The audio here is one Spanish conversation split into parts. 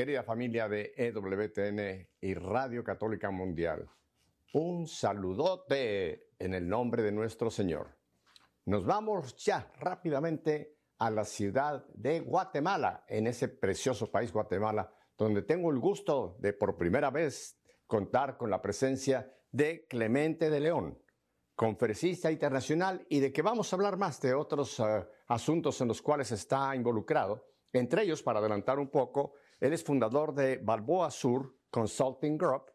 Querida familia de EWTN y Radio Católica Mundial, un saludote en el nombre de nuestro Señor. Nos vamos ya rápidamente a la ciudad de Guatemala, en ese precioso país Guatemala, donde tengo el gusto de por primera vez contar con la presencia de Clemente de León, conferencista internacional y de que vamos a hablar más de otros uh, asuntos en los cuales está involucrado. Entre ellos, para adelantar un poco, él es fundador de Balboa Sur Consulting Group,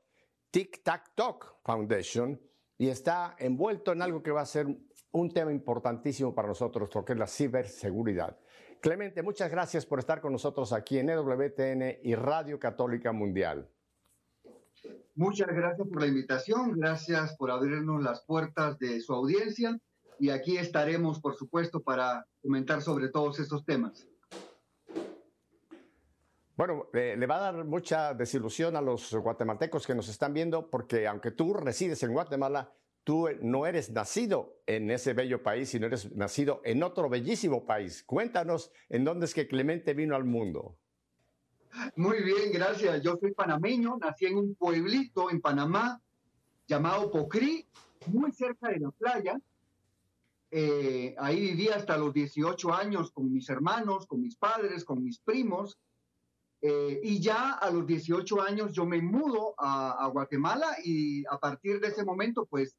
Tic Tac Talk Foundation y está envuelto en algo que va a ser un tema importantísimo para nosotros, porque es la ciberseguridad. Clemente, muchas gracias por estar con nosotros aquí en EWTN y Radio Católica Mundial. Muchas gracias por la invitación, gracias por abrirnos las puertas de su audiencia y aquí estaremos, por supuesto, para comentar sobre todos estos temas. Bueno, eh, le va a dar mucha desilusión a los guatemaltecos que nos están viendo porque aunque tú resides en Guatemala, tú no eres nacido en ese bello país, sino eres nacido en otro bellísimo país. Cuéntanos en dónde es que Clemente vino al mundo. Muy bien, gracias. Yo soy panameño, nací en un pueblito en Panamá llamado Pocrí, muy cerca de la playa. Eh, ahí viví hasta los 18 años con mis hermanos, con mis padres, con mis primos. Eh, y ya a los 18 años yo me mudo a, a Guatemala y a partir de ese momento pues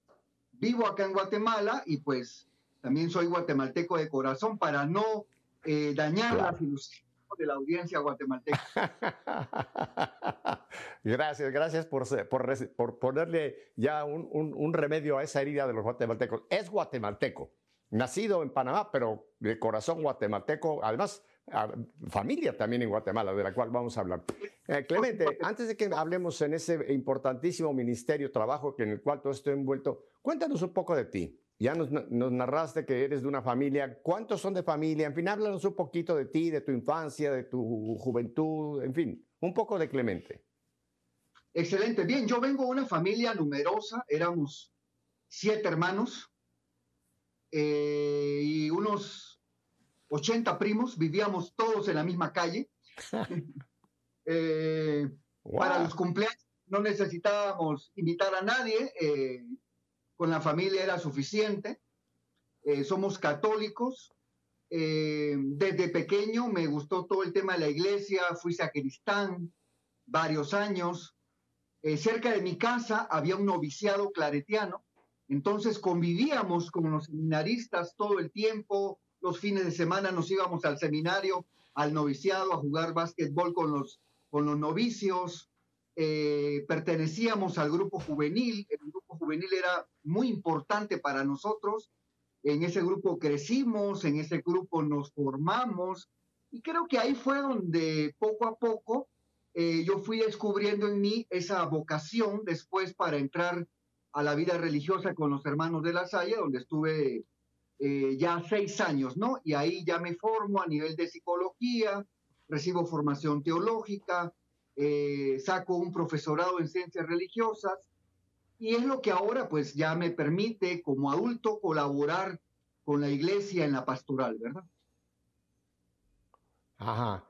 vivo acá en Guatemala y pues también soy guatemalteco de corazón para no eh, dañar la ilusiones de la audiencia guatemalteca. gracias, gracias por, por, por ponerle ya un, un, un, remedio a esa herida de los guatemaltecos. Es guatemalteco, nacido en Panamá, pero de corazón guatemalteco, además familia también en Guatemala, de la cual vamos a hablar. Eh, Clemente, antes de que hablemos en ese importantísimo ministerio, trabajo en el cual todo estoy envuelto, cuéntanos un poco de ti. Ya nos, nos, narraste que eres de una familia. ¿Cuántos son de familia? En fin, háblanos un poquito de ti, de tu infancia, de tu juventud, en fin, un poco de Clemente. Excelente. Bien, yo vengo de una familia numerosa. Éramos siete hermanos eh, y unos 80 primos, vivíamos todos en la misma calle. eh, Para los cumpleaños no necesitábamos invitar a nadie, eh, con la familia era suficiente. Eh, somos católicos. Desde pequeño me gustó todo el tema de la iglesia, fui sacristán varios años. cerca de mi casa había un noviciado claretiano, entonces convivíamos con los seminaristas todo el tiempo, los fines de semana nos íbamos al seminario, al noviciado, a jugar básquetbol con los, con los novicios. Eh, pertenecíamos al grupo juvenil. El grupo juvenil era muy importante para nosotros. En ese grupo crecimos, en ese grupo nos formamos. Y creo que ahí fue donde poco a poco eh, yo fui descubriendo en mí esa vocación después para entrar a la vida religiosa con los hermanos de la Salle, donde estuve eh, ya seis años, ¿no? Y ahí ya me formo a nivel de psicología, recibo formación teológica, eh, saco un profesorado en ciencias religiosas y es lo que ahora pues ya me permite como adulto colaborar con la iglesia en la pastoral, ¿verdad? Ajá.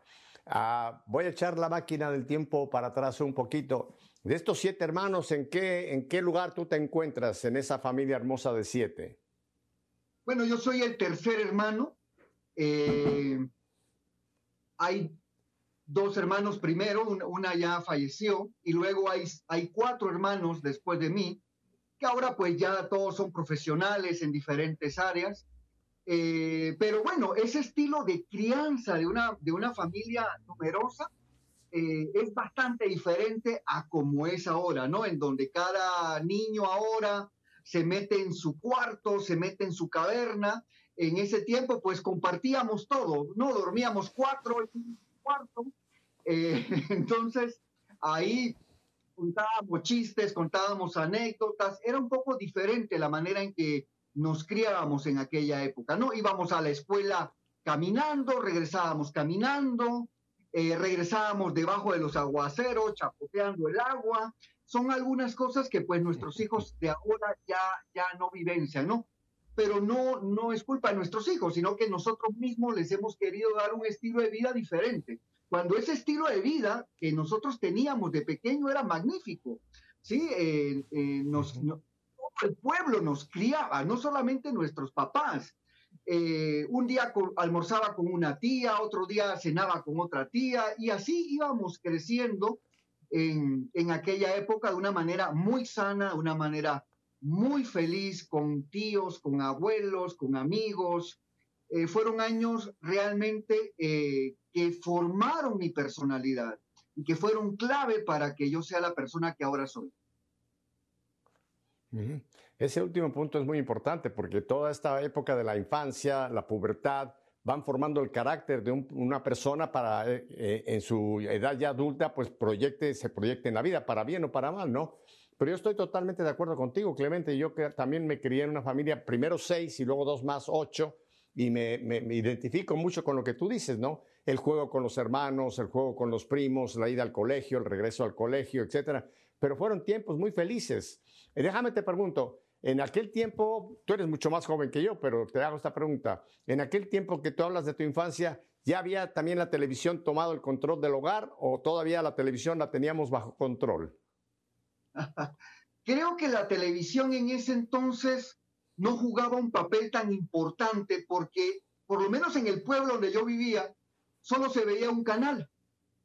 Ah, voy a echar la máquina del tiempo para atrás un poquito. De estos siete hermanos, ¿en qué, ¿en qué lugar tú te encuentras en esa familia hermosa de siete? Bueno, yo soy el tercer hermano. Eh, hay dos hermanos primero, una ya falleció, y luego hay, cuatro hermanos después de mí, que ahora pues ya todos son profesionales en diferentes áreas. Eh, pero bueno, ese estilo de crianza de una, de una familia numerosa eh, es bastante diferente a como es ahora, ¿no? En donde cada niño ahora se mete en su cuarto, se mete en su caverna. En ese tiempo, pues compartíamos todo, ¿no? Dormíamos cuatro en un cuarto. Eh, entonces, ahí contábamos chistes, contábamos anécdotas. Era un poco diferente la manera en que nos criábamos en aquella época, ¿no? Íbamos a la escuela caminando, regresábamos caminando, eh, regresábamos debajo de los aguaceros, chapoteando el agua, son algunas cosas que pues nuestros hijos de ahora ya, ya no vivencian, ¿no? Pero no, no es culpa de nuestros hijos, sino que nosotros mismos les hemos querido dar un estilo de vida diferente. cuando ese estilo de vida que nosotros teníamos de pequeño era magnífico. ¿sí? Eh, eh, nos, todo el pueblo nos criaba, no solamente nuestros papás. Eh, un día almorzaba con una tía, otro día cenaba con otra tía, y así íbamos creciendo en, aquella época de una manera muy sana, de una manera muy feliz, con tíos, con abuelos, con amigos. fueron años realmente que formaron mi personalidad y que fueron clave para que yo sea la persona que ahora soy. Ese último punto es muy importante porque toda esta época de la infancia, la pubertad, van formando el carácter de una persona para eh, eh, en su edad ya adulta, pues proyecte, se proyecte en la vida, para bien o para mal, ¿no? Pero yo estoy totalmente de acuerdo contigo, Clemente. Yo también me crié en una familia, primero seis y luego dos más ocho, y me, me identifico mucho con lo que tú dices, ¿no? el juego con los hermanos, el juego con los primos, la ida al colegio, el regreso al colegio, etcétera. Pero fueron tiempos muy felices. Eh, déjame te pregunto, en aquel tiempo, tú eres mucho más joven que yo, pero te hago esta pregunta. En aquel tiempo que tú hablas de tu infancia, ¿ya había también la televisión tomado el control del hogar o todavía la televisión la teníamos bajo control? Creo que la televisión en ese entonces no jugaba un papel tan importante porque, por lo menos en el pueblo donde yo vivía, solo se veía un canal.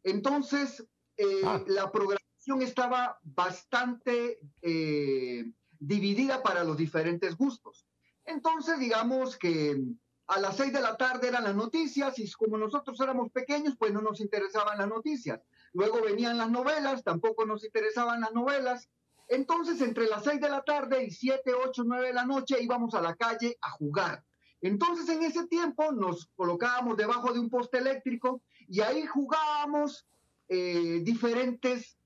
Entonces, eh, ah. la programación estaba bastante eh, dividida para los diferentes gustos. Entonces, digamos que a las seis de la tarde eran las noticias y como nosotros éramos pequeños, pues no nos interesaban las noticias. Luego venían las novelas, tampoco nos interesaban las novelas. Entonces, entre las seis de la tarde y siete, ocho, nueve de la noche íbamos a la calle a jugar. Entonces en ese tiempo nos colocábamos debajo de un poste eléctrico y ahí jugábamos eh, diferentes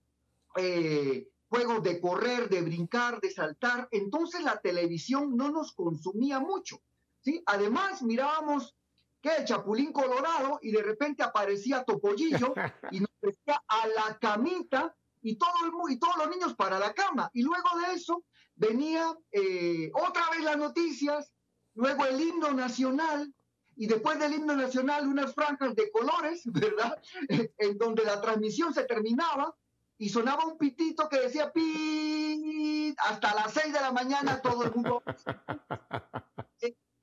eh, juegos de correr, de brincar, de saltar. Entonces la televisión no nos consumía mucho. ¿sí? Además mirábamos que el Chapulín Colorado y de repente aparecía Topollillo y nos decía a la camita y, todo el, y todos los niños para la cama. Y luego de eso venía eh, otra vez las noticias luego el himno nacional, y después del himno nacional unas franjas de colores, ¿verdad? en donde la transmisión se terminaba y sonaba un pitito que decía pi hasta las seis de la mañana todo el mundo.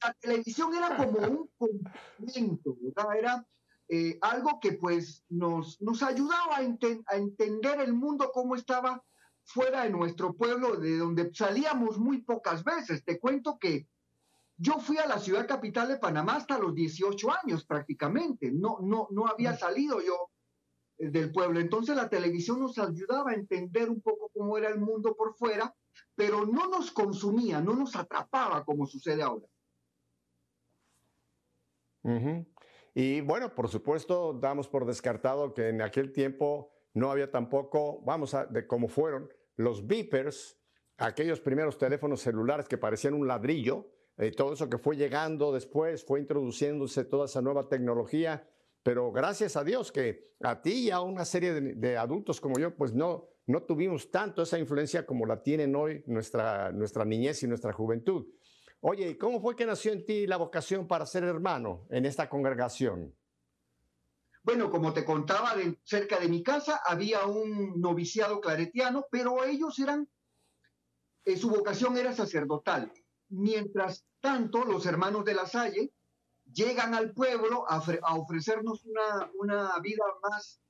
la televisión era como un complemento, ¿verdad? Era eh, algo que pues nos, nos ayudaba a, a entender el mundo cómo estaba fuera de nuestro pueblo, de donde salíamos muy pocas veces. Te cuento que yo fui a la ciudad capital de Panamá hasta los 18 años prácticamente, no, no, no había salido yo eh, del pueblo. Entonces la televisión nos ayudaba a entender un poco cómo era el mundo por fuera, pero no nos consumía, no nos atrapaba como sucede ahora. Y bueno, por supuesto, damos por descartado que en aquel tiempo no había tampoco, vamos a, de cómo fueron los beepers, aquellos primeros teléfonos celulares que parecían un ladrillo, eh, todo eso que fue llegando después, fue introduciéndose toda esa nueva tecnología, pero gracias a Dios que a ti y a una serie de, adultos como yo, pues no, no tuvimos tanto esa influencia como la tienen hoy nuestra, nuestra niñez y nuestra juventud. Oye, ¿y cómo fue que nació en ti la vocación para ser hermano en esta congregación? Bueno, como te contaba, cerca de mi casa había un noviciado claretiano, pero ellos eran, eh, su vocación era sacerdotal. Mientras tanto, los hermanos de la Salle llegan al pueblo a, ofrecernos una, vida más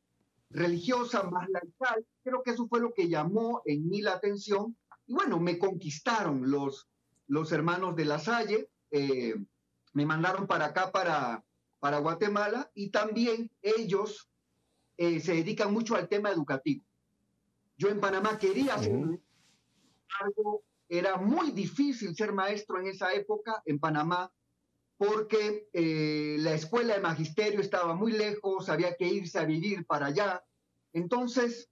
religiosa, más laical. Creo que eso fue lo que llamó en mí la atención. Y bueno, me conquistaron los, los hermanos de la Salle, eh, me mandaron para acá, para, para Guatemala, y también ellos eh, se dedican mucho al tema educativo. Yo en Panamá quería hacer algo era muy difícil ser maestro en esa época en Panamá porque eh, la escuela de magisterio estaba muy lejos, había que irse a vivir para allá. Entonces,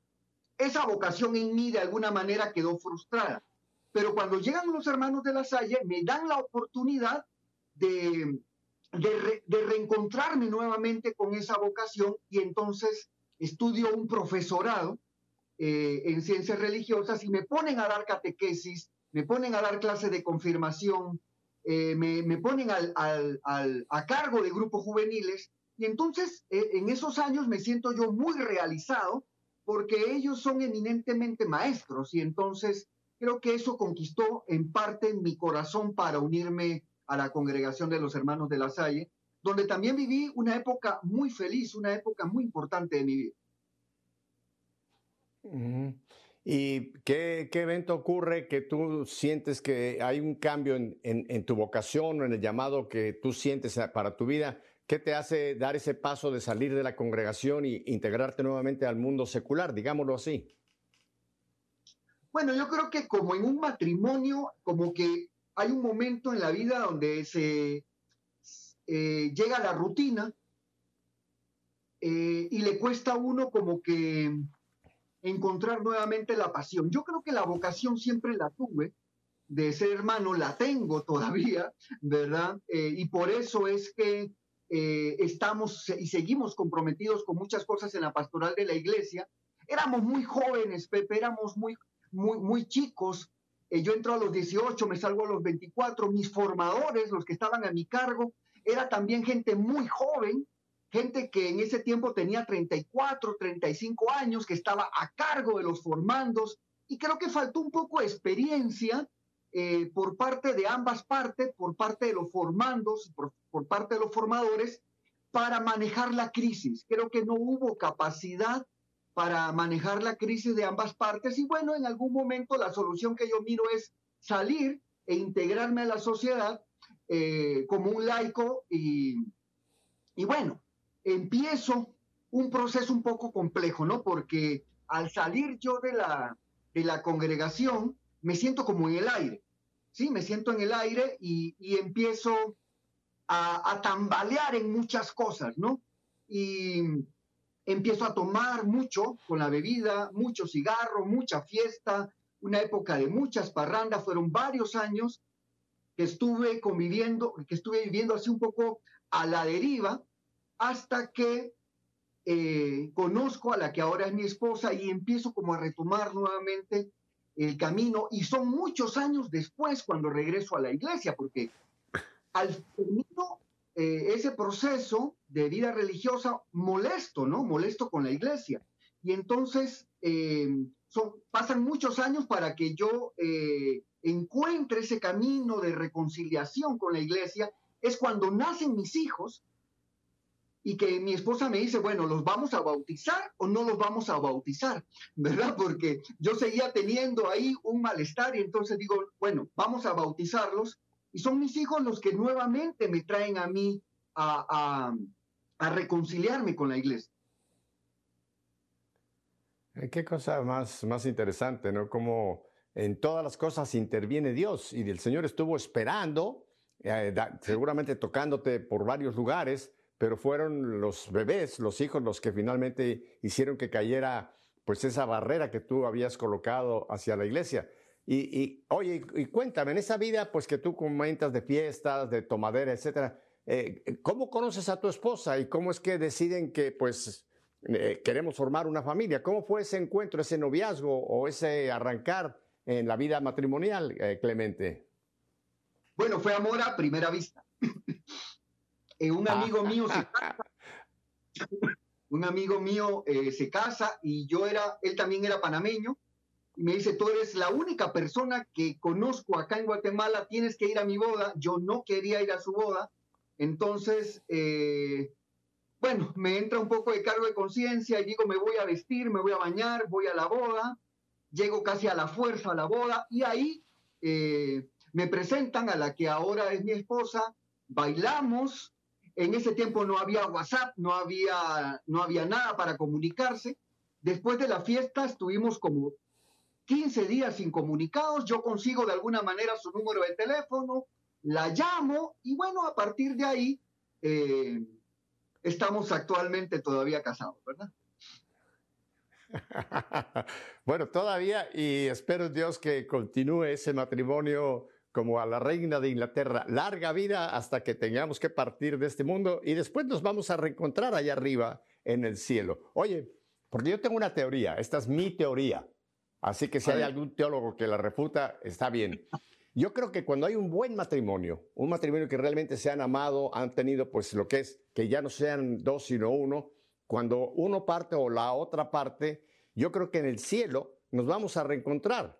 esa vocación en mí de alguna manera quedó frustrada. Pero cuando llegan los hermanos de la Salle, me dan la oportunidad de, reencontrarme nuevamente con esa vocación y entonces estudio un profesorado eh, en ciencias religiosas y me ponen a dar catequesis me ponen a dar clases de confirmación, eh, me, ponen a cargo de grupos juveniles Y entonces, eh, en esos años me siento yo muy realizado porque ellos son eminentemente maestros y entonces creo que eso conquistó en parte mi corazón para unirme a la congregación de los hermanos de la Salle, donde también viví una época muy feliz, una época muy importante de mi vida. ¿Y qué, evento ocurre que tú sientes que hay un cambio en, tu vocación o en el llamado que tú sientes para tu vida? ¿Qué te hace dar ese paso de salir de la congregación e integrarte nuevamente al mundo secular, digámoslo así? Bueno, yo creo que como en un matrimonio, como que hay un momento en la vida donde se eh, llega la rutina eh, y le cuesta a uno como que encontrar nuevamente la pasión. Yo creo que la vocación siempre la tuve de ser hermano, la tengo todavía, ¿verdad? Eh, y por eso es que eh, estamos y seguimos comprometidos con muchas cosas en la pastoral de la iglesia. Éramos muy jóvenes, Pepe, éramos muy, muy, muy chicos. Eh, yo entro a los 18, me salgo a los 24. Mis formadores, los que estaban a mi cargo, era también gente muy joven, gente que en ese tiempo tenía 34, 35 años, que estaba a cargo de los formandos, y creo que faltó un poco de experiencia eh, por parte de ambas partes, por parte de los formandos, por, parte de los formadores, para manejar la crisis. Creo que no hubo capacidad para manejar la crisis de ambas partes y bueno, en algún momento la solución que yo miro es salir e integrarme a la sociedad eh, como un laico y bueno, empiezo un proceso un poco complejo, ¿no? Porque al salir yo de la, de la congregación, me siento como en el aire, ¿sí? Me siento en el aire y, empiezo a, a, tambalear en muchas cosas, ¿no? Y empiezo a tomar mucho con la bebida, mucho cigarro, mucha fiesta, una época de muchas parrandas, fueron varios años que estuve conviviendo, que estuve viviendo así un poco a la deriva, hasta que eh, conozco a la que ahora es mi esposa y empiezo como a retomar nuevamente el camino y son muchos años después cuando regreso a la iglesia, porque al termino eh, ese proceso de vida religiosa molesto, ¿no? Molesto con la iglesia. Y entonces eh, son, pasan muchos años para que yo encuentre ese camino de reconciliación con la iglesia. Es cuando nacen mis hijos y que mi esposa me dice, bueno, ¿los vamos a bautizar o no los vamos a bautizar? ¿Verdad? Porque yo seguía teniendo ahí un malestar y entonces digo, bueno, vamos a bautizarlos y son mis hijos los que nuevamente me traen a mí a, reconciliarme con la iglesia. Eh, qué cosa más, más interesante, ¿no? Como en todas las cosas interviene Dios y el Señor estuvo esperando, eh, seguramente tocándote por varios lugares, pero fueron los bebés, los hijos, los que finalmente hicieron que cayera pues esa barrera que tú habías colocado hacia la iglesia. Y, oye, y, cuéntame, en esa vida pues que tú comentas de fiestas, de tomadera, etcétera, eh, ¿cómo conoces a tu esposa y cómo es que deciden que pues eh, queremos formar una familia? ¿Cómo fue ese encuentro, ese noviazgo o ese arrancar en la vida matrimonial, eh, Clemente? Bueno, fue amor a primera vista. Eh, un amigo mío se casa, un amigo mío eh, se casa y yo era, él también era panameño, y me dice, tú eres la única persona que conozco acá en Guatemala, tienes que ir a mi boda, yo no quería ir a su boda, entonces, eh, bueno, me entra un poco de cargo de conciencia y digo, me voy a vestir, me voy a bañar, voy a la boda, llego casi a la fuerza a la boda y ahí me presentan a la que ahora es mi esposa, bailamos, en ese tiempo no había WhatsApp, no había, no había nada para comunicarse. Después de la fiesta estuvimos como 15 días sin comunicados. Yo consigo de alguna manera su número de teléfono, la llamo y bueno, a partir de ahí eh, estamos actualmente todavía casados, ¿verdad? bueno, todavía y espero Dios que continúe ese matrimonio como a la reina de Inglaterra, larga vida hasta que tengamos que partir de este mundo y después nos vamos a reencontrar allá arriba en el cielo. Oye, porque yo tengo una teoría, esta es mi teoría, así que si hay algún teólogo que la refuta, está bien. yo creo que cuando hay un buen matrimonio, un matrimonio que realmente se han amado, han tenido pues lo que es, que ya no sean dos sino uno, cuando uno parte o la otra parte, yo creo que en el cielo nos vamos a reencontrar.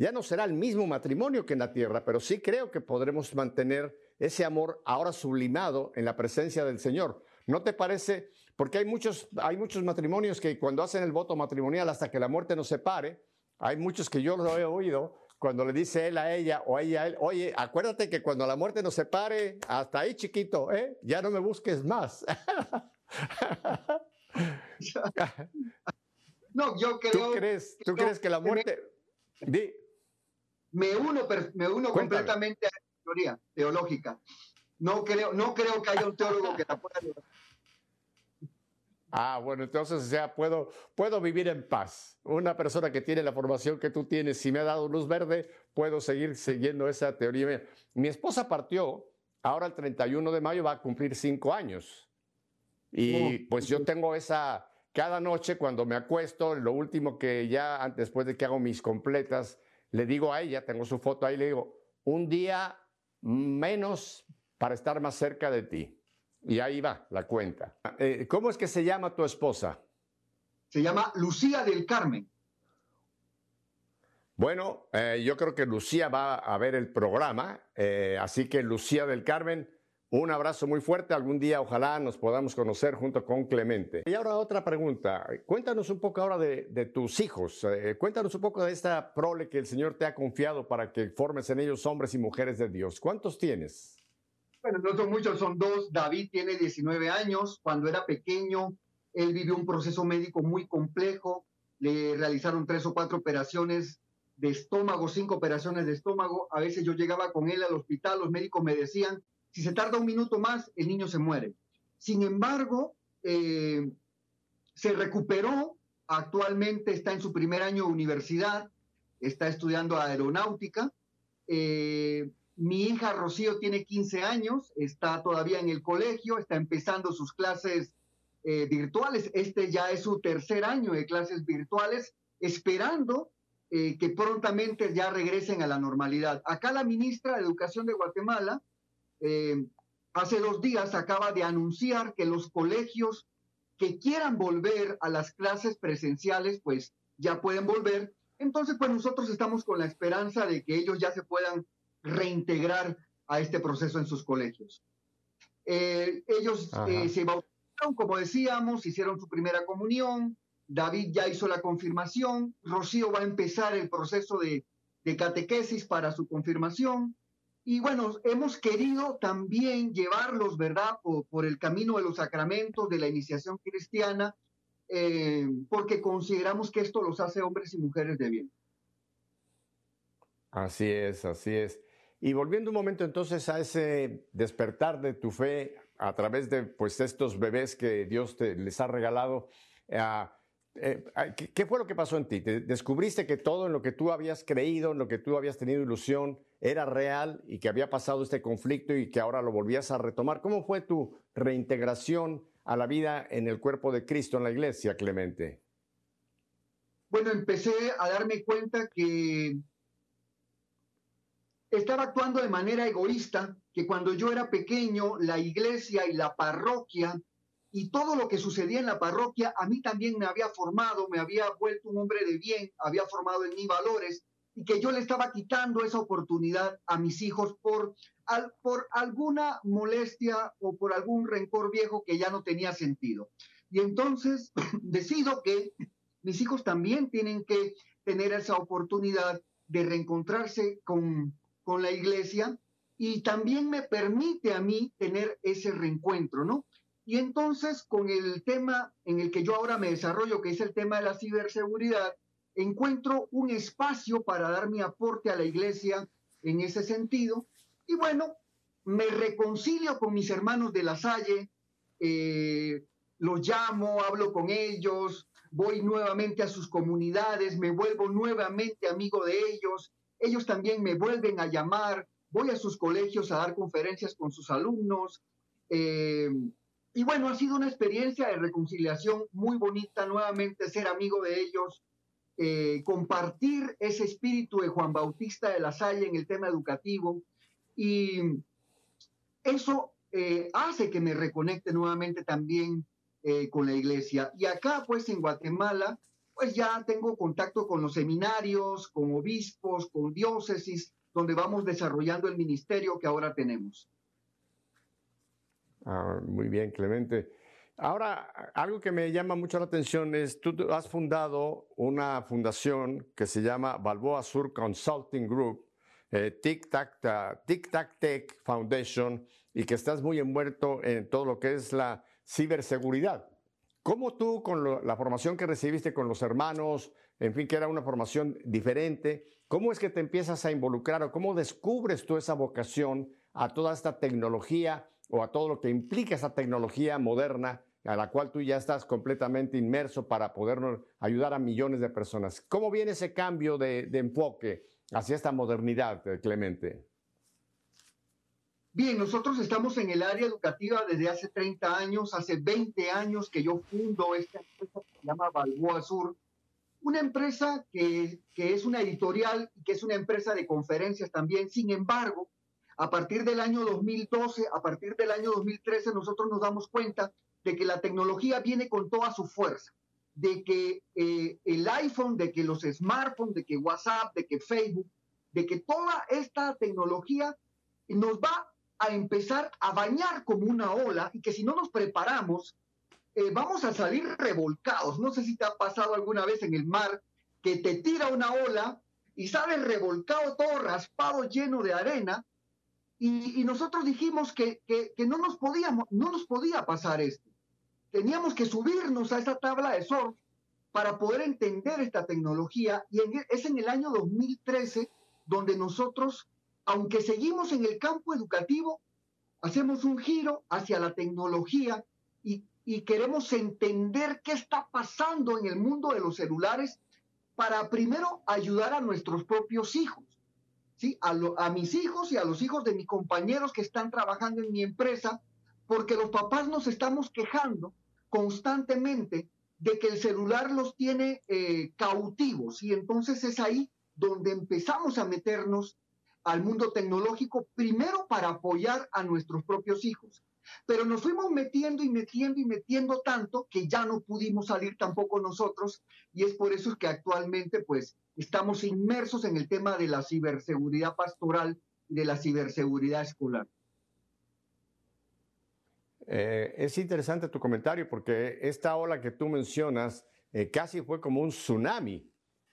Ya no será el mismo matrimonio que en la tierra, pero sí creo que podremos mantener ese amor ahora sublimado en la presencia del Señor. ¿No te parece? Porque hay muchos, hay muchos matrimonios que cuando hacen el voto matrimonial hasta que la muerte nos separe, hay muchos que yo lo he oído, cuando le dice él a ella o ella a él, oye, acuérdate que cuando la muerte nos separe, hasta ahí chiquito, ¿eh? ya no me busques más. no, yo creo... ¿Tú crees, ¿tú crees que la muerte... Me uno, me uno completamente a la teoría teológica. No creo, no creo que haya un teólogo que la pueda Ah, bueno, entonces ya puedo, puedo vivir en paz. Una persona que tiene la formación que tú tienes, si me ha dado luz verde, puedo seguir siguiendo esa teoría. Mi esposa partió, ahora el 31 de mayo va a cumplir cinco años. Y pues yo tengo esa, cada noche cuando me acuesto, lo último que ya, después de que hago mis completas, le digo a ella, tengo su foto ahí, le digo, un día menos para estar más cerca de ti. Y ahí va la cuenta. Eh, ¿Cómo es que se llama tu esposa? Se llama Lucía del Carmen. Bueno, eh, yo creo que Lucía va a ver el programa, eh, así que Lucía del Carmen, un abrazo muy fuerte. Algún día ojalá nos podamos conocer junto con Clemente. Y ahora otra pregunta. Cuéntanos un poco ahora de, de tus hijos. cuéntanos un poco de esta prole que el Señor te ha confiado para que formes en ellos hombres y mujeres de Dios. ¿Cuántos tienes? Bueno, no son muchos, son dos. David tiene 19 años. Cuando era pequeño, él vivió un proceso médico muy complejo. Le realizaron tres o cuatro operaciones de estómago, cinco operaciones de estómago. A veces yo llegaba con él al hospital, los médicos me decían, si se tarda un minuto más, el niño se muere. Sin embargo, eh, se recuperó, actualmente está en su primer año de universidad, está estudiando aeronáutica. Eh, mi hija Rocío tiene 15 años, está todavía en el colegio, está empezando sus clases eh, virtuales. Este ya es su tercer año de clases virtuales, esperando que prontamente ya regresen a la normalidad. Acá la ministra de Educación de Guatemala eh, hace dos días acaba de anunciar que los colegios que quieran volver a las clases presenciales, pues ya pueden volver. Entonces, pues nosotros estamos con la esperanza de que ellos ya se puedan reintegrar a este proceso en sus colegios. Eh, ellos eh, se bautizaron, como decíamos, hicieron su primera comunión, David ya hizo la confirmación, Rocío va a empezar el proceso de, catequesis para su confirmación. Y bueno, hemos querido también llevarlos, ¿verdad?, por, el camino de los sacramentos, de la iniciación cristiana, eh, porque consideramos que esto los hace hombres y mujeres de bien. Así es, así es. Y volviendo un momento entonces a ese despertar de tu fe a través de pues estos bebés que Dios te, les ha regalado, eh, eh, ¿qué, fue lo que pasó en ti? ¿Te ¿Descubriste que todo en lo que tú habías creído, en lo que tú habías tenido ilusión, era real y que había pasado este conflicto y que ahora lo volvías a retomar? ¿Cómo fue tu reintegración a la vida en el cuerpo de Cristo en la iglesia, Clemente? Bueno, empecé a darme cuenta que estaba actuando de manera egoísta, que cuando yo era pequeño, la iglesia y la parroquia y todo lo que sucedía en la parroquia a mí también me había formado, me había vuelto un hombre de bien, había formado en mí valores y que yo le estaba quitando esa oportunidad a mis hijos por, por alguna molestia o por algún rencor viejo que ya no tenía sentido. Y entonces decido que mis hijos también tienen que tener esa oportunidad de reencontrarse con, con la iglesia y también me permite a mí tener ese reencuentro, ¿no? Y entonces con el tema en el que yo ahora me desarrollo, que es el tema de la ciberseguridad, encuentro un espacio para dar mi aporte a la iglesia en ese sentido. Y bueno, me reconcilio con mis hermanos de la Salle, eh, los llamo, hablo con ellos, voy nuevamente a sus comunidades, me vuelvo nuevamente amigo de ellos, ellos también me vuelven a llamar, voy a sus colegios a dar conferencias con sus alumnos. Eh, y bueno, ha sido una experiencia de reconciliación muy bonita, nuevamente ser amigo de ellos. eh, compartir ese espíritu de Juan Bautista de la Salle en el tema educativo y eso eh, hace que me reconecte nuevamente también eh, con la iglesia. Y acá, pues en Guatemala, pues ya tengo contacto con los seminarios, con obispos, con diócesis, donde vamos desarrollando el ministerio que ahora tenemos. Ah, muy bien, Clemente. Ahora, algo que me llama mucho la atención es, tú has fundado una fundación que se llama Balboa Sur Consulting Group, eh, Tic Tac, Tic Tac Tech Foundation, y que estás muy envuelto en todo lo que es la ciberseguridad. ¿Cómo tú, con la formación que recibiste con los hermanos, en fin, que era una formación diferente, cómo es que te empiezas a involucrar o cómo descubres tú esa vocación a toda esta tecnología o a todo lo que implica esa tecnología moderna a la cual tú ya estás completamente inmerso para poder ayudar a millones de personas? ¿Cómo viene ese cambio de, enfoque hacia esta modernidad, Clemente? Bien, nosotros estamos en el área educativa desde hace 30 años, hace 20 años que yo fundo esta empresa que se llama Balboa Sur, una empresa que es una editorial y que es una empresa de conferencias también. Sin embargo, a partir del año 2012, a partir del año 2013, nosotros nos damos cuenta de que la tecnología viene con toda su fuerza, de que eh, el iPhone, de que los smartphones, de que WhatsApp, de que Facebook, de que toda esta tecnología nos va a empezar a bañar como una ola y que si no nos preparamos, eh, vamos a salir revolcados. No sé si te ha pasado alguna vez en el mar que te tira una ola y sales revolcado, todo raspado, lleno de arena. Y, nosotros dijimos que, que, no, nos podíamos, no nos podía pasar esto. Teníamos que subirnos a esa tabla de surf para poder entender esta tecnología. Y es en el año 2013 donde nosotros aunque seguimos en el campo educativo, hacemos un giro hacia la tecnología y, queremos entender qué está pasando en el mundo de los celulares para primero ayudar a nuestros propios hijos, a mis hijos y a los hijos de mis compañeros que están trabajando en mi empresa, porque los papás nos estamos quejando constantemente de que el celular los tiene eh, cautivos y entonces es ahí donde empezamos a meternos al mundo tecnológico, primero para apoyar a nuestros propios hijos. Pero nos fuimos metiendo y metiendo y metiendo tanto que ya no pudimos salir tampoco nosotros y es por eso que actualmente pues estamos inmersos en el tema de la ciberseguridad pastoral de la ciberseguridad escolar. Eh, es interesante tu comentario porque esta ola que tú mencionas eh, casi fue como un tsunami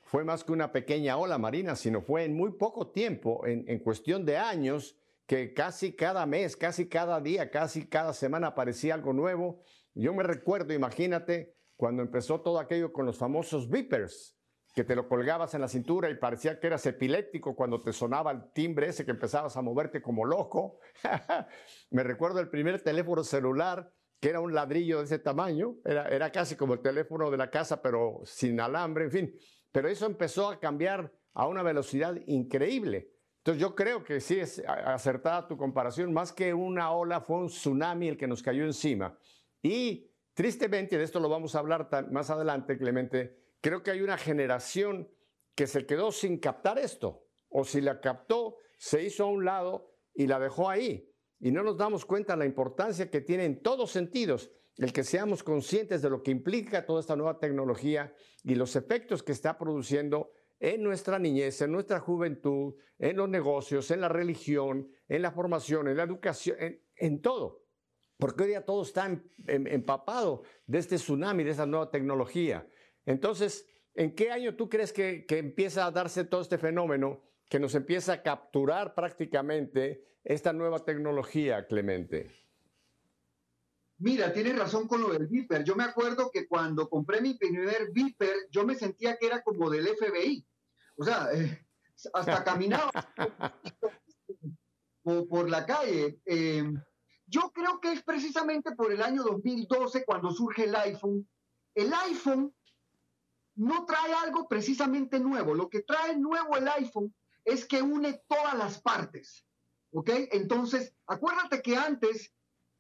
fue más que una pequeña ola marina, sino fue en muy poco tiempo, en, cuestión de años, que casi cada mes, casi cada día, casi cada semana aparecía algo nuevo. Yo me recuerdo, imagínate, cuando empezó todo aquello con los famosos beepers, que te lo colgabas en la cintura y parecía que eras epiléptico cuando te sonaba el timbre ese que empezabas a moverte como loco. me recuerdo el primer teléfono celular que era un ladrillo de ese tamaño, era, era casi como el teléfono de la casa, pero sin alambre, en fin. Pero eso empezó a cambiar a una velocidad increíble. Entonces yo creo que sí es acertada tu comparación, más que una ola fue un tsunami el que nos cayó encima. Y tristemente, de esto lo vamos a hablar más adelante, Clemente, creo que hay una generación que se quedó sin captar esto, o si la captó, se hizo a un lado y la dejó ahí. Y no nos damos cuenta de la importancia que tiene en todos sentidos el que seamos conscientes de lo que implica toda esta nueva tecnología y los efectos que está produciendo en nuestra niñez, en nuestra juventud, en los negocios, en la religión, en la formación, en la educación, en, todo. Porque hoy día todo está em, em, empapado de este tsunami, de esa nueva tecnología. Entonces, ¿en qué año tú crees que, que empieza a darse todo este fenómeno que nos empieza a capturar prácticamente esta nueva tecnología, Clemente? Mira, tienes razón con lo del Viper. Yo me acuerdo que cuando compré mi primer Viper, yo me sentía que era como del FBI. O sea, eh, hasta caminaba por, la calle. Eh, yo creo que es precisamente por el año 2012 cuando surge el iPhone. El iPhone no trae algo precisamente nuevo. Lo que trae nuevo el iPhone es que une todas las partes. ¿Ok? Entonces, acuérdate que antes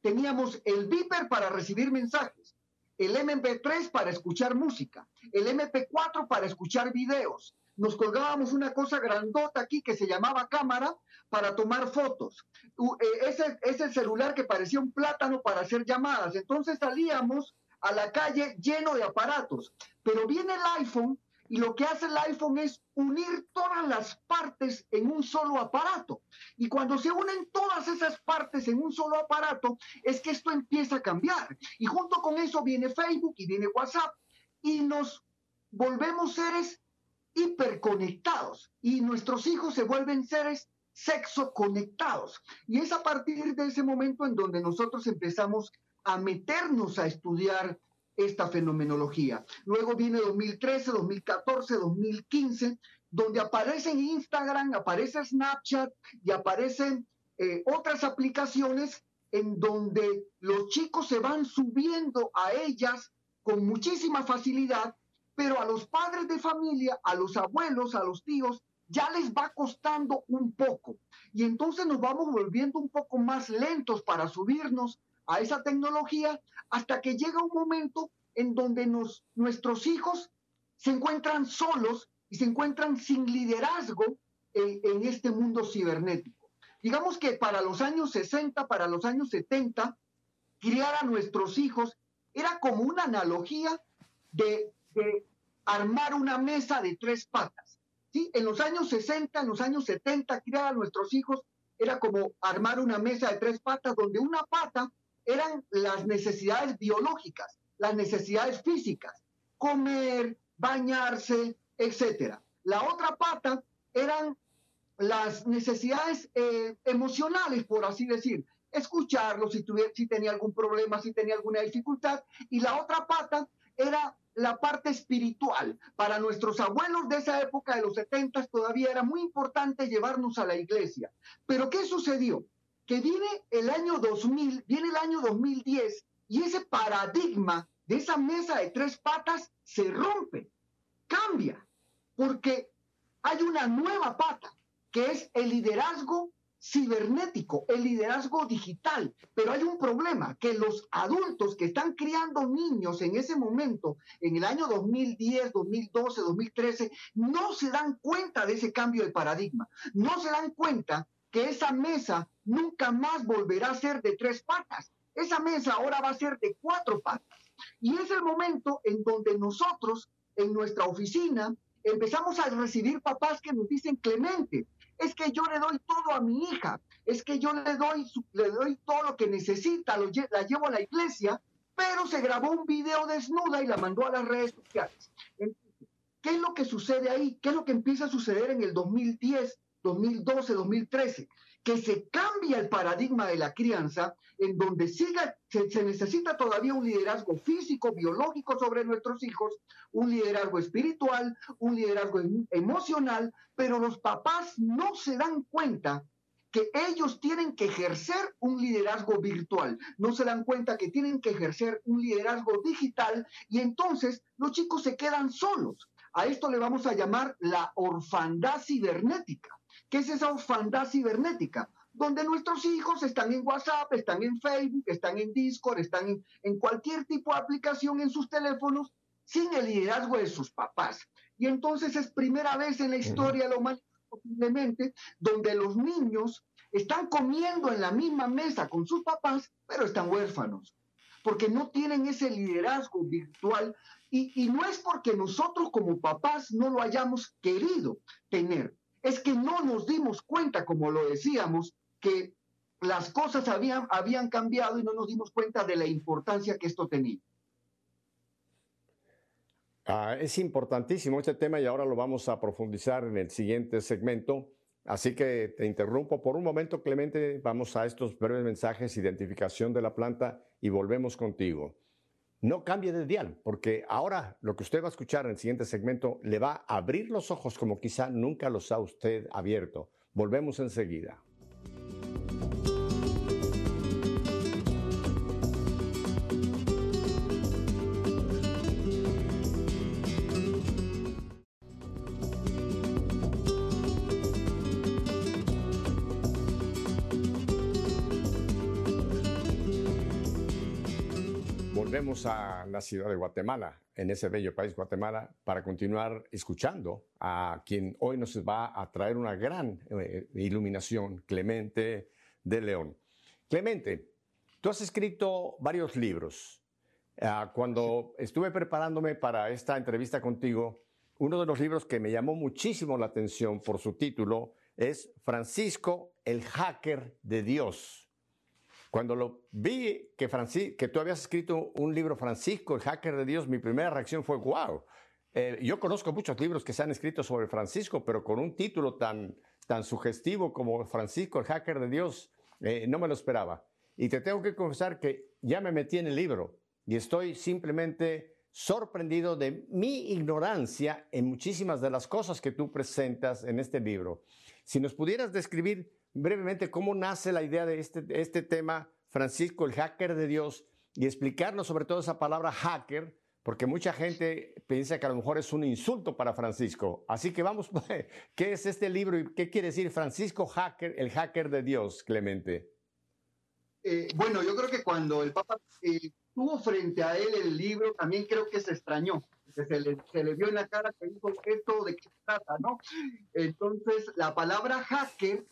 teníamos el Viper para recibir mensajes, el MP3 para escuchar música, el MP4 para escuchar videos. Nos colgábamos una cosa grandota aquí que se llamaba cámara para tomar fotos. Eh, ese es el celular que parecía un plátano para hacer llamadas. Entonces salíamos a la calle lleno de aparatos. Pero viene el iPhone y lo que hace el iPhone es unir todas las partes en un solo aparato. Y cuando se unen todas esas partes en un solo aparato, es que esto empieza a cambiar. Y junto con eso viene Facebook y viene WhatsApp y nos volvemos seres hiperconectados y nuestros hijos se vuelven seres sexo conectados. Y es a partir de ese momento en donde nosotros empezamos a meternos a estudiar esta fenomenología. Luego viene 2013, 2014, 2015, donde aparece en Instagram, aparece Snapchat y aparecen eh, otras aplicaciones en donde los chicos se van subiendo a ellas con muchísima facilidad, pero a los padres de familia, a los abuelos, a los tíos, ya les va costando un poco. Y entonces nos vamos volviendo un poco más lentos para subirnos a esa tecnología hasta que llega un momento en donde nos, nuestros hijos se encuentran solos y se encuentran sin liderazgo en, este mundo cibernético. Digamos que para los años 60, para los años 70, criar a nuestros hijos era como una analogía de, de armar una mesa de tres patas. ¿sí? En los años 60, en los años 70, criar a nuestros hijos era como armar una mesa de tres patas donde una pata eran las necesidades biológicas, las necesidades físicas, comer, bañarse, etc. La otra pata eran las necesidades eh, emocionales, por así decir, escucharlo si, tuviera, si tenía algún problema, si tenía alguna dificultad, y la otra pata era la parte espiritual. Para nuestros abuelos de esa época de los 70 todavía era muy importante llevarnos a la iglesia. Pero ¿qué sucedió? Que viene el año 2000, viene el año 2010 y ese paradigma de esa mesa de tres patas se rompe, cambia, porque hay una nueva pata, que es el liderazgo cibernético, el liderazgo digital. Pero hay un problema, que los adultos que están criando niños en ese momento, en el año 2010, 2012, 2013, no se dan cuenta de ese cambio de paradigma, no se dan cuenta que esa mesa nunca más volverá a ser de tres patas. Esa mesa ahora va a ser de cuatro patas. Y es el momento en donde nosotros, en nuestra oficina, empezamos a recibir papás que nos dicen, Clemente, es que yo le doy todo a mi hija, es que yo le doy, le doy todo lo que necesita, lo, la llevo a la iglesia, pero se grabó un video desnuda y la mandó a las redes sociales. ¿Qué es lo que sucede ahí? ¿Qué es lo que empieza a suceder en el 2010, 2012, 2013? que se cambia el paradigma de la crianza, en donde siga, se, necesita todavía un liderazgo físico, biológico sobre nuestros hijos, un liderazgo espiritual, un liderazgo em, emocional, pero los papás no se dan cuenta que ellos tienen que ejercer un liderazgo virtual, no se dan cuenta que tienen que ejercer un liderazgo digital y entonces los chicos se quedan solos. A esto le vamos a llamar la orfandad cibernética. ¿Qué es esa orfandad cibernética? Donde nuestros hijos están en WhatsApp, están en Facebook, están en Discord, están en, cualquier tipo de aplicación en sus teléfonos sin el liderazgo de sus papás. Y entonces es primera vez en la historia de la humanidad, posiblemente, donde los niños están comiendo en la misma mesa con sus papás, pero están huérfanos, porque no tienen ese liderazgo virtual y, y, no es porque nosotros como papás no lo hayamos querido tener, es que no nos dimos cuenta, como lo decíamos, que las cosas habían, habían cambiado y no nos dimos cuenta de la importancia que esto tenía. Ah, es importantísimo este tema y ahora lo vamos a profundizar en el siguiente segmento. Así que te interrumpo por un momento, Clemente. Vamos a estos breves mensajes, identificación de la planta y volvemos contigo no cambie de dial, porque ahora lo que usted va a escuchar en el siguiente segmento le va a abrir los ojos como quizá nunca los ha usted abierto. Volvemos enseguida. Volvemos a la ciudad de Guatemala, en ese bello país Guatemala, para continuar escuchando a quien hoy nos va a traer una gran eh, iluminación, Clemente de León. Clemente, tú has escrito varios libros. Ah, cuando estuve preparándome para esta entrevista contigo, uno de los libros que me llamó muchísimo la atención por su título es Francisco, el hacker de Dios. Cuando lo vi que, que tú habías escrito un libro, Francisco, el hacker de Dios, mi primera reacción fue, wow. Eh, yo conozco muchos libros que se han escrito sobre Francisco, pero con un título tan, tan sugestivo como Francisco, el hacker de Dios, eh, no me lo esperaba. Y te tengo que confesar que ya me metí en el libro y estoy simplemente sorprendido de mi ignorancia en muchísimas de las cosas que tú presentas en este libro. Si nos pudieras describir brevemente cómo nace la idea de este, este tema, Francisco, el hacker de Dios, y explicarnos sobre todo esa palabra hacker, porque mucha gente piensa que a lo mejor es un insulto para Francisco. Así que vamos, ¿qué es este libro y qué quiere decir Francisco Hacker, el hacker de Dios, Clemente? Eh, bueno, yo creo que cuando el Papa eh, tuvo frente a él el libro, también creo que se extrañó, se le, vio en la cara que dijo, ¿esto de qué trata, no? Entonces, la palabra hacker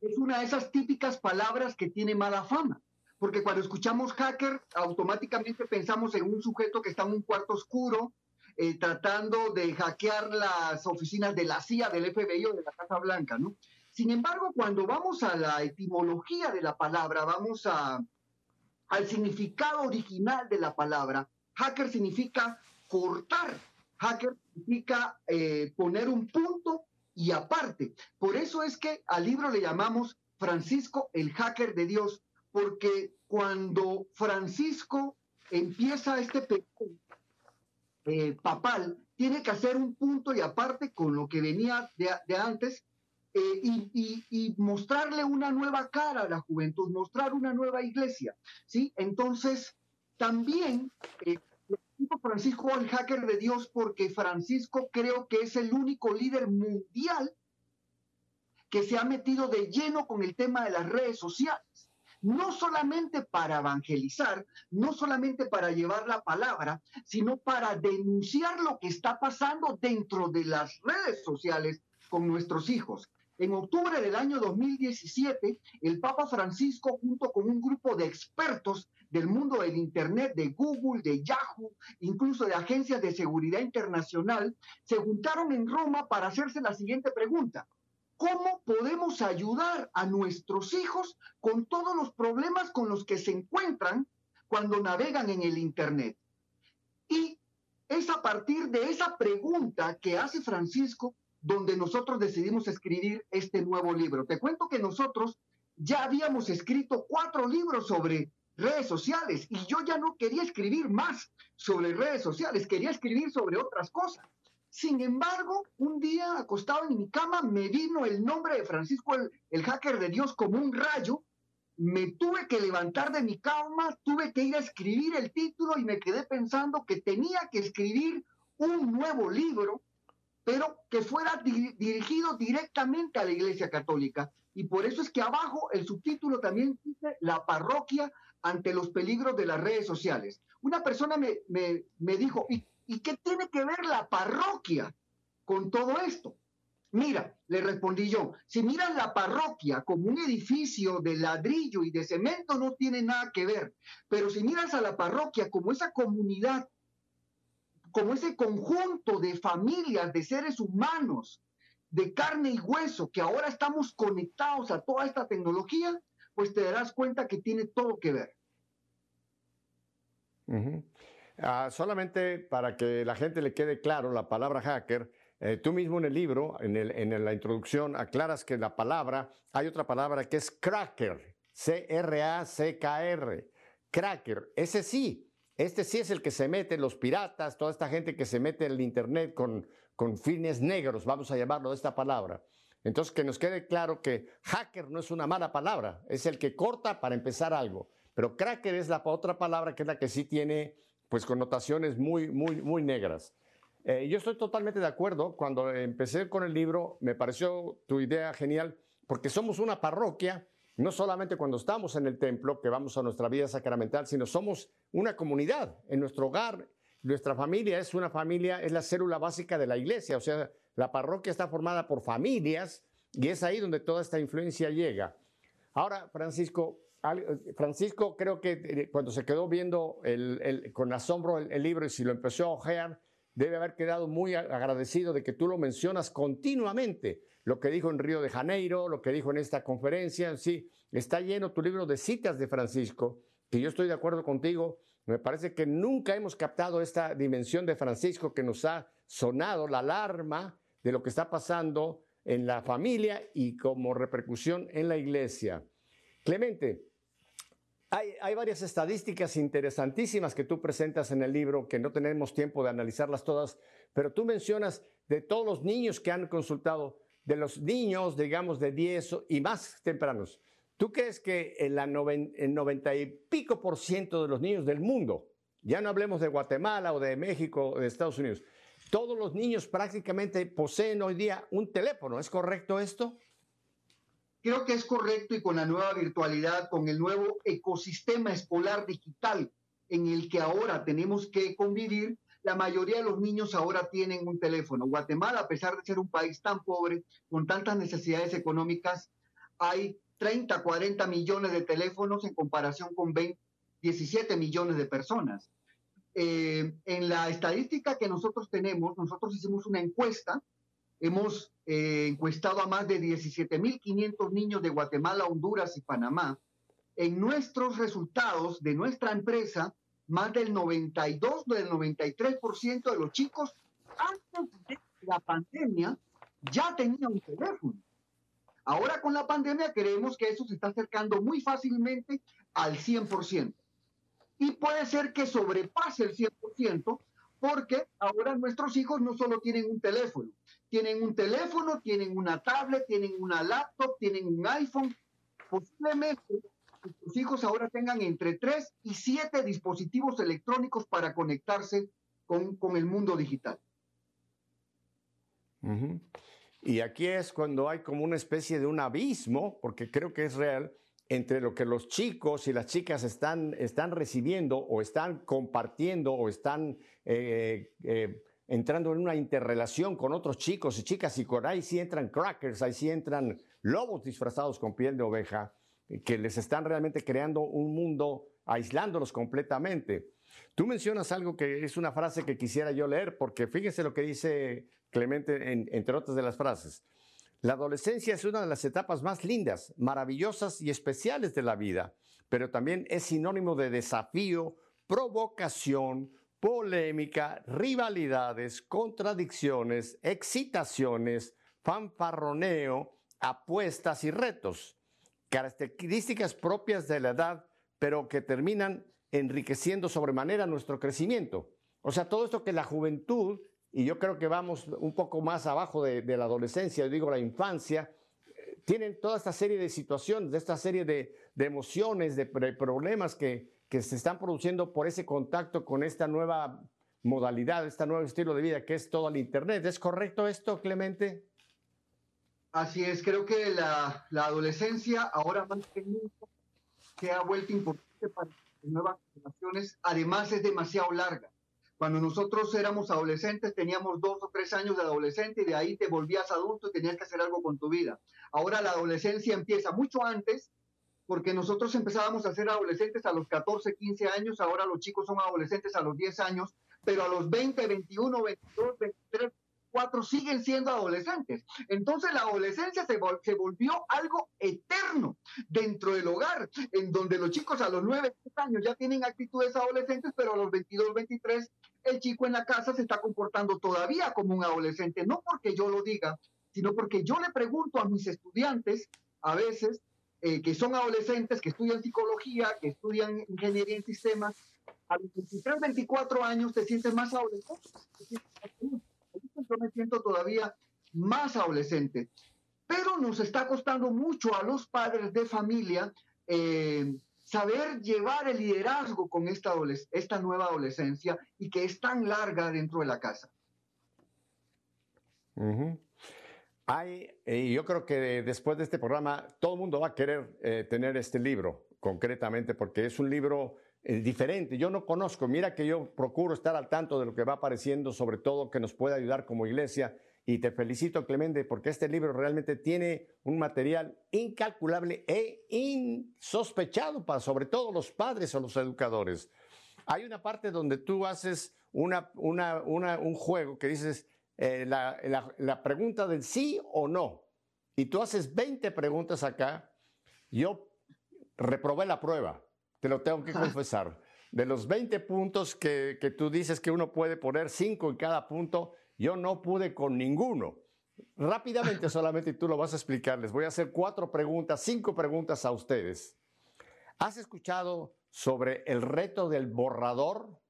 es una de esas típicas palabras que tiene mala fama. Porque cuando escuchamos hacker, automáticamente pensamos en un sujeto que está en un cuarto oscuro, eh, tratando de hackear las oficinas de la CIA, del FBI o de la Casa Blanca, ¿no? Sin embargo, cuando vamos a la etimología de la palabra, vamos a, al significado original de la palabra, hacker significa cortar, hacker significa eh, poner un punto y aparte. Por eso es que al libro le llamamos Francisco el hacker de Dios, porque cuando Francisco empieza este periodo eh, papal, tiene que hacer un punto y aparte con lo que venía de, antes eh, y, mostrarle una nueva cara a la juventud, mostrar una nueva iglesia, ¿sí? Entonces, también eh, Francisco el hacker de Dios porque Francisco creo que es el único líder mundial que se ha metido de lleno con el tema de las redes sociales. No solamente para evangelizar, no solamente para llevar la palabra, sino para denunciar lo que está pasando dentro de las redes sociales con nuestros hijos. En octubre del año 2017, el Papa Francisco, junto con un grupo de expertos del mundo del Internet, de Google, de Yahoo, incluso de agencias de seguridad internacional, se juntaron en Roma para hacerse la siguiente pregunta. ¿Cómo podemos ayudar a nuestros hijos con todos los problemas con los que se encuentran cuando navegan en el Internet? Y es a partir de esa pregunta que hace Francisco donde nosotros decidimos escribir este nuevo libro. Te cuento que nosotros ya habíamos escrito cuatro libros sobre redes sociales y yo ya no quería escribir más sobre redes sociales, quería escribir sobre otras cosas. Sin embargo, un día acostado en mi cama me vino el nombre de Francisco, el, el hacker de Dios, como un rayo. Me tuve que levantar de mi cama, tuve que ir a escribir el título y me quedé pensando que tenía que escribir un nuevo libro pero que fuera dirigido directamente a la Iglesia Católica. Y por eso es que abajo el subtítulo también dice la parroquia ante los peligros de las redes sociales. Una persona me, me, dijo, ¿y, ¿y qué tiene que ver la parroquia con todo esto? Mira, le respondí yo, si miras la parroquia como un edificio de ladrillo y de cemento no tiene nada que ver, pero si miras a la parroquia como esa comunidad como ese conjunto de familias, de seres humanos, de carne y hueso, que ahora estamos conectados a toda esta tecnología, pues te darás cuenta que tiene todo que ver. Ah, solamente para que la gente le quede claro la palabra hacker, eh, tú mismo en el libro, en, en la introducción, aclaras que la palabra, hay otra palabra que es cracker, C-R-A-C-K-R, cracker, ese sí, este sí es el que se mete, los piratas, toda esta gente que se mete en el Internet con, fines negros, vamos a llamarlo de esta palabra. Entonces, que nos quede claro que hacker no es una mala palabra, es el que corta para empezar algo. Pero cracker es la otra palabra que es la que sí tiene pues connotaciones muy, muy, muy negras. Eh, yo estoy totalmente de acuerdo. Cuando empecé con el libro, me pareció tu idea genial, porque somos una parroquia no solamente cuando estamos en el templo, que vamos a nuestra vida sacramental, sino somos una comunidad. En nuestro hogar, nuestra familia es una familia, es la célula básica de la iglesia. O sea, la parroquia está formada por familias y es ahí donde toda esta influencia llega. Ahora, Francisco, Francisco creo que eh, cuando se quedó viendo con asombro el, libro y si lo empezó a ojear, debe haber quedado muy agradecido de que tú lo mencionas continuamente. Lo que dijo en Río de Janeiro, lo que dijo en esta conferencia, sí, está lleno tu libro de citas de Francisco, que yo estoy de acuerdo contigo. Me parece que nunca hemos captado esta dimensión de Francisco que nos ha sonado la alarma de lo que está pasando en la familia y como repercusión en la iglesia. Clemente, hay, varias estadísticas interesantísimas que tú presentas en el libro, que no tenemos tiempo de analizarlas todas, pero tú mencionas de todos los niños que han consultado, de los niños, digamos, de 10 y más tempranos. ¿Tú crees que el 90 y pico por ciento de los niños del mundo, ya no hablemos de Guatemala o de México o de Estados Unidos, todos los niños prácticamente poseen hoy día un teléfono? ¿Es correcto esto? Creo que es correcto y con la nueva virtualidad, con el nuevo ecosistema escolar digital en el que ahora tenemos que convivir, la mayoría de los niños ahora tienen un teléfono. Guatemala, a pesar de ser un país tan pobre, con tantas necesidades económicas, hay 30, 40 millones de teléfonos en comparación con 17 millones de personas. Eh, en la estadística que nosotros tenemos, nosotros hicimos una encuesta Hemos eh, encuestado a más de 17.500 niños de Guatemala, Honduras y Panamá. En nuestros resultados de nuestra empresa, más del 92, del 93% de los chicos antes de la pandemia ya tenían un teléfono. Ahora con la pandemia creemos que eso se está acercando muy fácilmente al 100%. Y puede ser que sobrepase el 100% porque ahora nuestros hijos no solo tienen un teléfono, tienen un teléfono, tienen una tablet, tienen una laptop, tienen un iPhone. Posiblemente tus hijos ahora tengan entre 3 y 7 dispositivos electrónicos para conectarse con, el mundo digital. Y aquí es cuando hay como una especie de un abismo, porque creo que es real, entre lo que los chicos y las chicas están, están recibiendo o están compartiendo o están eh, eh, entrando en una interrelación con otros chicos y chicas y ahí sí entran crackers, ahí sí entran lobos disfrazados con piel de oveja que les están realmente creando un mundo aislándolos completamente. Tú mencionas algo que es una frase que quisiera yo leer porque fíjense lo que dice Clemente entre otras de las frases. La adolescencia es una de las etapas más lindas, maravillosas y especiales de la vida, pero también es sinónimo de desafío, provocación, polémica, rivalidades, contradicciones, excitaciones, fanfarroneo, apuestas y retos, características propias de la edad, pero que terminan enriqueciendo sobremanera nuestro crecimiento. O sea, todo esto que la juventud y yo creo que vamos un poco más abajo de, la adolescencia, yo digo la infancia, tienen toda esta serie de situaciones, de esta serie de, emociones, de problemas que, que, se están produciendo por ese contacto con esta nueva modalidad, este nuevo estilo de vida que es todo el Internet. ¿Es correcto esto, Clemente? Así es, creo que la, adolescencia ahora más que nunca se ha vuelto importante para las nuevas generaciones, además es demasiado larga. Cuando nosotros éramos adolescentes, teníamos dos o tres años de adolescente y de ahí te volvías adulto y tenías que hacer algo con tu vida. Ahora la adolescencia empieza mucho antes, porque nosotros empezábamos a ser adolescentes a los 14, 15 años, ahora los chicos son adolescentes a los 10 años, pero a los 20, 21, 22, 23, siguen siendo adolescentes. Entonces la adolescencia se, volvió algo eterno dentro del hogar, en donde los chicos a los 9 años ya tienen actitudes adolescentes, pero a los 22, 23 el chico en la casa se está comportando todavía como un adolescente, no porque yo lo diga, sino porque yo le pregunto a mis estudiantes a veces eh, que son adolescentes, que estudian psicología, que estudian ingeniería en sistemas, a los 23, 24 años te sientes más adolescente yo me siento todavía más adolescente. Pero nos está costando mucho a los padres de familia eh, saber llevar el liderazgo con esta, nueva adolescencia y que es tan larga dentro de la casa. Hay, y yo creo que después de este programa todo el mundo va a querer eh, tener este libro concretamente porque es un libro eh, diferente. Yo no conozco, mira que yo procuro estar al tanto de lo que va apareciendo, sobre todo que nos puede ayudar como iglesia. Y te felicito, Clemente, porque este libro realmente tiene un material incalculable e insospechado para sobre todo los padres o los educadores. Hay una parte donde tú haces una, un juego que dices eh, la, la pregunta del sí o no. Y tú haces 20 preguntas acá. Yo reprobé la prueba te lo tengo que confesar. De los 20 puntos que, que tú dices que uno puede poner 5 en cada punto, yo no pude con ninguno. Rápidamente solamente, y tú lo vas a explicar, les voy a hacer cuatro preguntas, cinco preguntas a ustedes. ¿Has escuchado sobre el reto del borrador?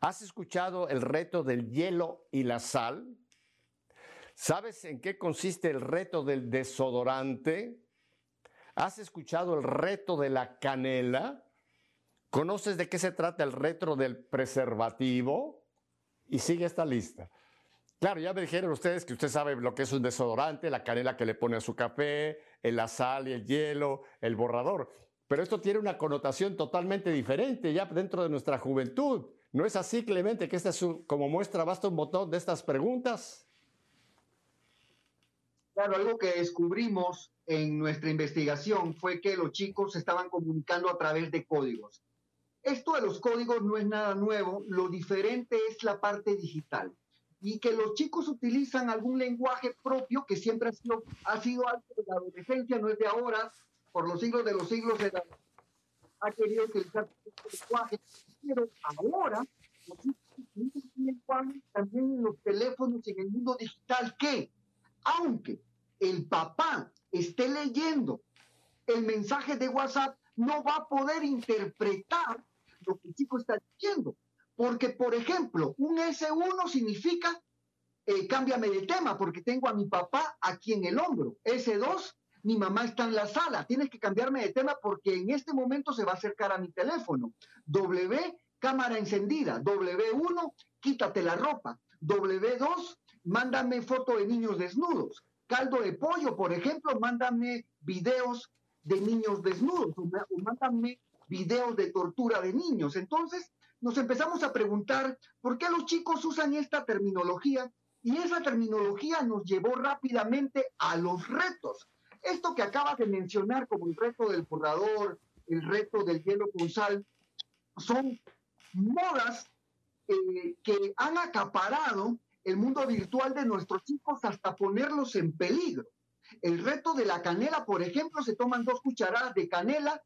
¿Has escuchado el reto del hielo y la sal? ¿Sabes en qué consiste el reto del desodorante? ¿Has escuchado el reto de la canela? ¿Conoces de qué se trata el reto del preservativo? Y sigue esta lista. Claro, ya me dijeron ustedes que usted sabe lo que es un desodorante, la canela que le pone a su café, la sal y el hielo, el borrador. Pero esto tiene una connotación totalmente diferente ya dentro de nuestra juventud. ¿No es así, Clemente, que esta es como muestra basta un botón de estas preguntas? Claro, algo que descubrimos en nuestra investigación fue que los chicos estaban comunicando a través de códigos. Esto de los códigos no es nada nuevo, lo diferente es la parte digital y que los chicos utilizan algún lenguaje propio que siempre ha sido, ha sido algo de la adolescencia, no es de ahora, por los siglos de los siglos ha querido utilizar este lenguaje, pero ahora los chicos utilizan un lenguaje también en los teléfonos y en el mundo digital que, aunque el papá esté leyendo el mensaje de WhatsApp, no va a poder interpretar lo que el chico está diciendo. Porque, por ejemplo, un S1 significa eh, cámbiame de tema, porque tengo a mi papá aquí en el hombro. S2, mi mamá está en la sala. Tienes que cambiarme de tema porque en este momento se va a acercar a mi teléfono. W, cámara encendida. W1, quítate la ropa. W2, mándame foto de niños desnudos caldo de pollo, por ejemplo, mándame videos de niños desnudos o, mándame videos de tortura de niños. Entonces, nos empezamos a preguntar por qué los chicos usan esta terminología y esa terminología nos llevó rápidamente a los retos. Esto que acabas de mencionar como el reto del borrador, el reto del hielo con sal, son modas eh, que han acaparado el mundo virtual de nuestros chicos hasta ponerlos en peligro. El reto de la canela, por ejemplo, se toman dos cucharadas de canela.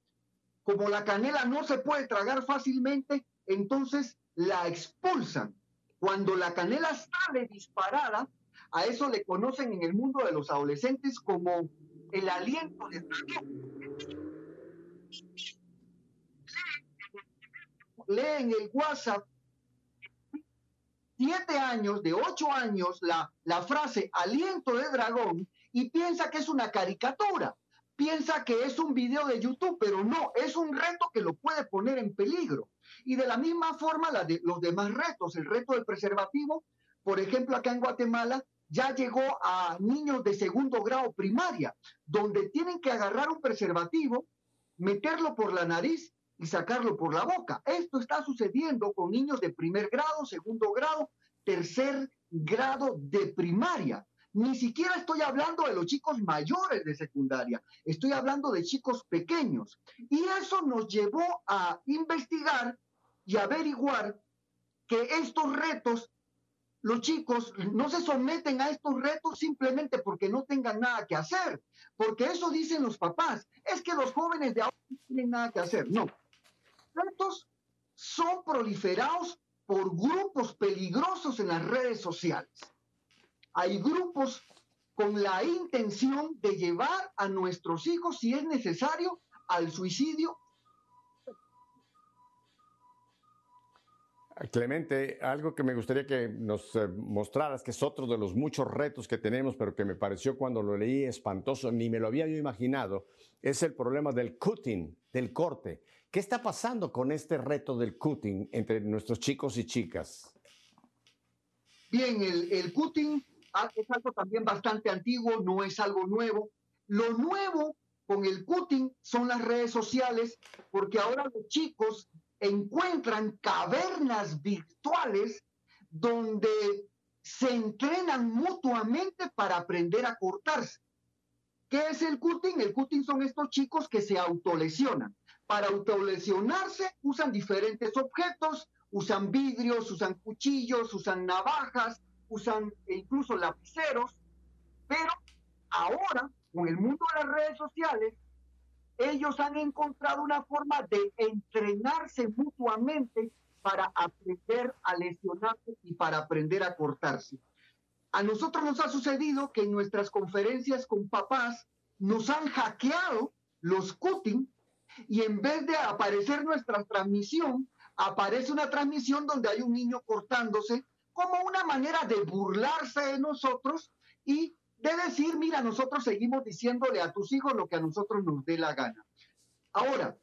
Como la canela no se puede tragar fácilmente, entonces la expulsan. Cuando la canela sale disparada, a eso le conocen en el mundo de los adolescentes como el aliento de Leen el WhatsApp siete años, de ocho años, la, la frase aliento de dragón y piensa que es una caricatura, piensa que es un video de YouTube, pero no, es un reto que lo puede poner en peligro. Y de la misma forma la de, los demás retos, el reto del preservativo, por ejemplo, acá en Guatemala, ya llegó a niños de segundo grado primaria, donde tienen que agarrar un preservativo, meterlo por la nariz y sacarlo por la boca. Esto está sucediendo con niños de primer grado, segundo grado, tercer grado de primaria. Ni siquiera estoy hablando de los chicos mayores de secundaria, estoy hablando de chicos pequeños. Y eso nos llevó a investigar y averiguar que estos retos, los chicos no se someten a estos retos simplemente porque no tengan nada que hacer, porque eso dicen los papás, es que los jóvenes de ahora no tienen nada que hacer. No, retos son proliferados por grupos peligrosos en las redes sociales. Hay grupos con la intención de llevar a nuestros hijos, si es necesario, al suicidio. Clemente, algo que me gustaría que nos eh, mostraras, que es otro de los muchos retos que tenemos, pero que me pareció cuando lo leí espantoso, ni me lo había yo imaginado, es el problema del cutting, del corte. ¿Qué está pasando con este reto del cutting entre nuestros chicos y chicas? Bien, el, el cutting es algo también bastante antiguo, no es algo nuevo. Lo nuevo con el cutting son las redes sociales, porque ahora los chicos encuentran cavernas virtuales donde se entrenan mutuamente para aprender a cortarse. ¿Qué es el cutting? El cutting son estos chicos que se autolesionan para autolesionarse usan diferentes objetos, usan vidrios, usan cuchillos, usan navajas, usan incluso lapiceros, pero ahora, con el mundo de las redes sociales, ellos han encontrado una forma de entrenarse mutuamente para aprender a lesionarse y para aprender a cortarse. A nosotros nos ha sucedido que en nuestras conferencias con papás nos han hackeado los cutting y en vez de aparecer nuestra transmisión, aparece una transmisión donde hay un niño cortándose como una manera de burlarse de nosotros y de decir, mira, nosotros seguimos diciéndole a tus hijos lo que a nosotros nos dé la gana. Ahora,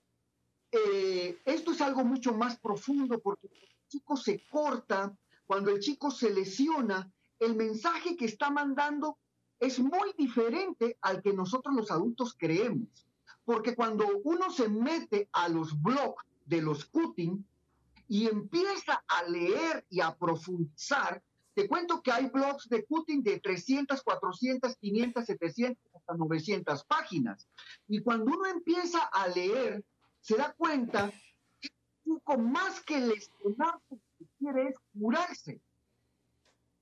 eh, esto es algo mucho más profundo porque cuando el chico se corta, cuando el chico se lesiona, el mensaje que está mandando es muy diferente al que nosotros los adultos creemos. Porque cuando uno se mete a los blogs de los cutting y empieza a leer y a profundizar, te cuento que hay blogs de cutting de 300, 400, 500, 700, hasta 900 páginas. Y cuando uno empieza a leer, se da cuenta que más que lesionar, lo quiere es curarse.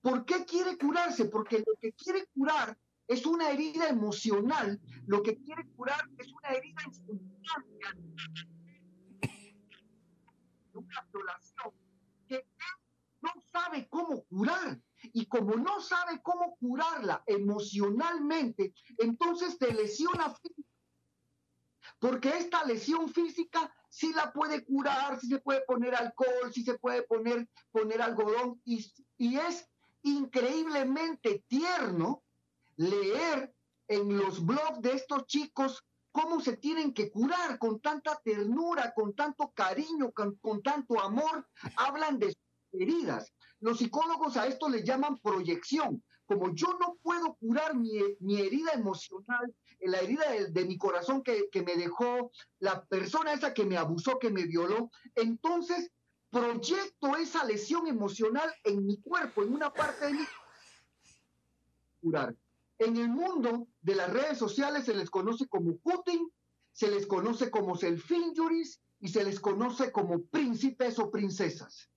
¿Por qué quiere curarse? Porque lo que quiere curar es una herida emocional. Lo que quiere curar es una herida instantánea una violación que él no sabe cómo curar. Y como no sabe cómo curarla emocionalmente, entonces te lesiona. Porque esta lesión física sí la puede curar, sí se puede poner alcohol, sí se puede poner, poner algodón. Y, y es increíblemente tierno leer en los blogs de estos chicos cómo se tienen que curar con tanta ternura, con tanto cariño, con, tanto amor, hablan de sus heridas. Los psicólogos a esto le llaman proyección. Como yo no puedo curar mi, mi herida emocional, eh, la herida de, mi corazón que, que, me dejó la persona esa que me abusó, que me violó, entonces proyecto esa lesión emocional en mi cuerpo, en una parte de mí. Curar. En el mundo de las redes sociales se les conoce como Putin, se les conoce como self-injuries y se les conoce como príncipes o princesas.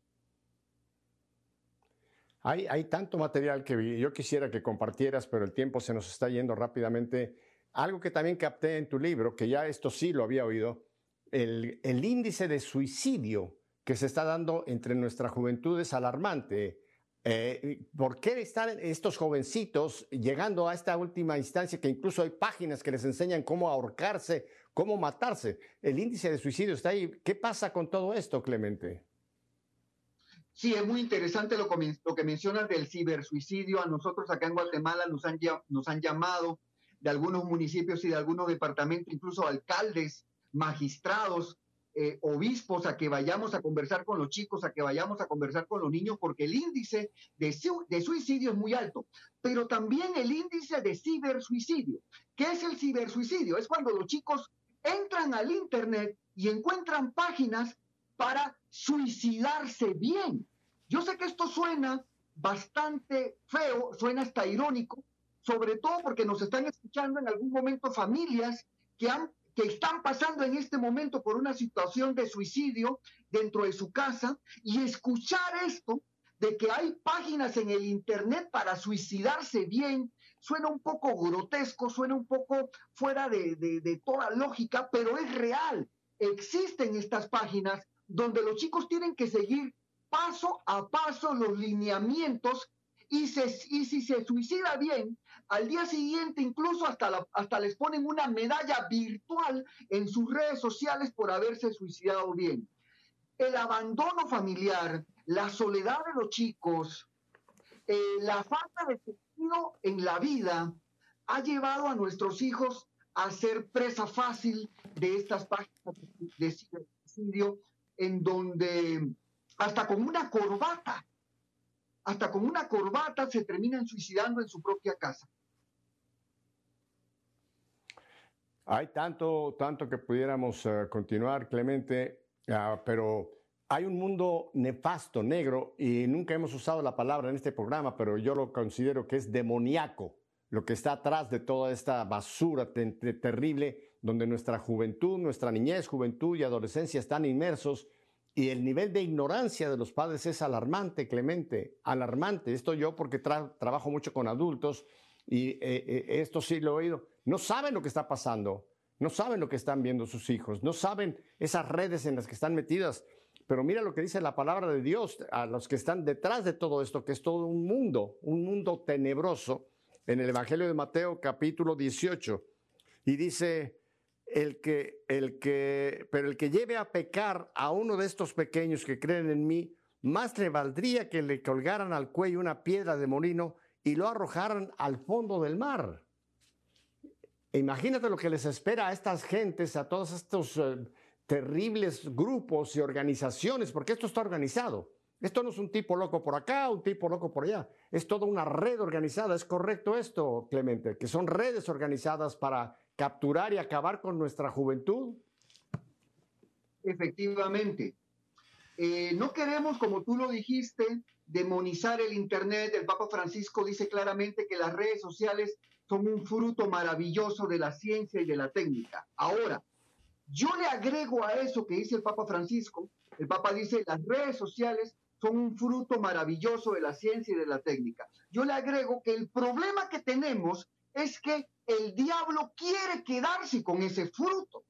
Hay, hay tanto material que yo quisiera que compartieras, pero el tiempo se nos está yendo rápidamente. Algo que también capté en tu libro, que ya esto sí lo había oído, el, el índice de suicidio que se está dando entre nuestra juventud es alarmante. Eh, ¿Por qué están estos jovencitos llegando a esta última instancia que incluso hay páginas que les enseñan cómo ahorcarse, cómo matarse? El índice de suicidio está ahí. ¿Qué pasa con todo esto, Clemente? Sí, es muy interesante lo, que mencionas del cibersuicidio. A nosotros acá en Guatemala nos han, nos han llamado de algunos municipios y de algunos departamentos, incluso alcaldes, magistrados, eh, obispos a que vayamos a conversar con los chicos, a que vayamos a conversar con los niños, porque el índice de, suicidio es muy alto, pero también el índice de cibersuicidio. ¿Qué es el cibersuicidio? Es cuando los chicos entran al Internet y encuentran páginas para suicidarse bien. Yo sé que esto suena bastante feo, suena hasta irónico, sobre todo porque nos están escuchando en algún momento familias que han que están pasando en este momento por una situación de suicidio dentro de su casa y escuchar esto de que hay páginas en el Internet para suicidarse bien, suena un poco grotesco, suena un poco fuera de, de toda lógica, pero es real. Existen estas páginas donde los chicos tienen que seguir paso a paso los lineamientos y, se, y si se suicida bien, al día siguiente incluso hasta, hasta les ponen una medalla virtual en sus redes sociales por haberse suicidado bien. El abandono familiar, la soledad de los chicos, eh, la falta de sentido en la vida ha llevado a nuestros hijos a ser presa fácil de estas páginas de suicidio en donde hasta con una corbata hasta con una corbata se terminan suicidando en su propia casa. Hay tanto, tanto que pudiéramos eh, continuar, Clemente, ah, pero hay un mundo nefasto, negro, y nunca hemos usado la palabra en este programa, pero yo lo considero que es demoníaco, lo que está atrás de toda esta basura terrible, donde nuestra juventud, nuestra niñez, juventud y adolescencia están inmersos y el nivel de ignorancia de los padres es alarmante, Clemente, alarmante. Esto yo porque trabajo mucho con adultos y eh, eh, esto sí lo he oído. No saben lo que está pasando, no saben lo que están viendo sus hijos, no saben esas redes en las que están metidas. Pero mira lo que dice la palabra de Dios a los que están detrás de todo esto, que es todo un mundo, un mundo tenebroso, en el Evangelio de Mateo capítulo 18. Y dice, el que, el que, pero el que lleve a pecar a uno de estos pequeños que creen en mí, más le valdría que le colgaran al cuello una piedra de molino y lo arrojaran al fondo del mar. Imagínate lo que les espera a estas gentes, a todos estos eh, terribles grupos y organizaciones, porque esto está organizado. Esto no es un tipo loco por acá, un tipo loco por allá. Es toda una red organizada. ¿Es correcto esto, Clemente? Que son redes organizadas para capturar y acabar con nuestra juventud? Efectivamente. Eh, no queremos, como tú lo dijiste, demonizar el Internet. El Papa Francisco dice claramente que las redes sociales son un fruto maravilloso de la ciencia y de la técnica. Ahora, yo le agrego a eso que dice el Papa Francisco, el Papa dice, las redes sociales son un fruto maravilloso de la ciencia y de la técnica. Yo le agrego que el problema que tenemos es que el diablo quiere quedarse con ese fruto.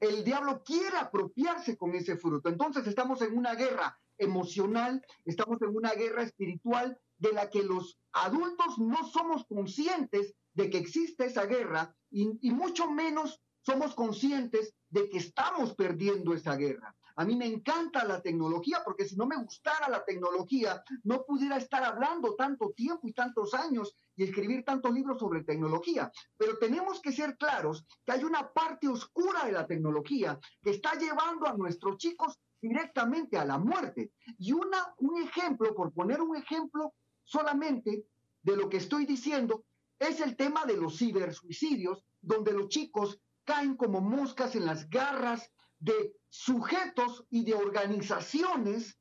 El diablo quiere apropiarse con ese fruto. Entonces estamos en una guerra emocional, estamos en una guerra espiritual de la que los adultos no somos conscientes de que existe esa guerra y, mucho menos somos conscientes de que estamos perdiendo esa guerra. A mí me encanta la tecnología porque si no me gustara la tecnología, no pudiera estar hablando tanto tiempo y tantos años y escribir tantos libros sobre tecnología. Pero tenemos que ser claros que hay una parte oscura de la tecnología que está llevando a nuestros chicos directamente a la muerte. Y una, un ejemplo, por poner un ejemplo solamente de lo que estoy diciendo, es el tema de los cibersuicidios, donde los chicos caen como moscas en las garras de sujetos y de organizaciones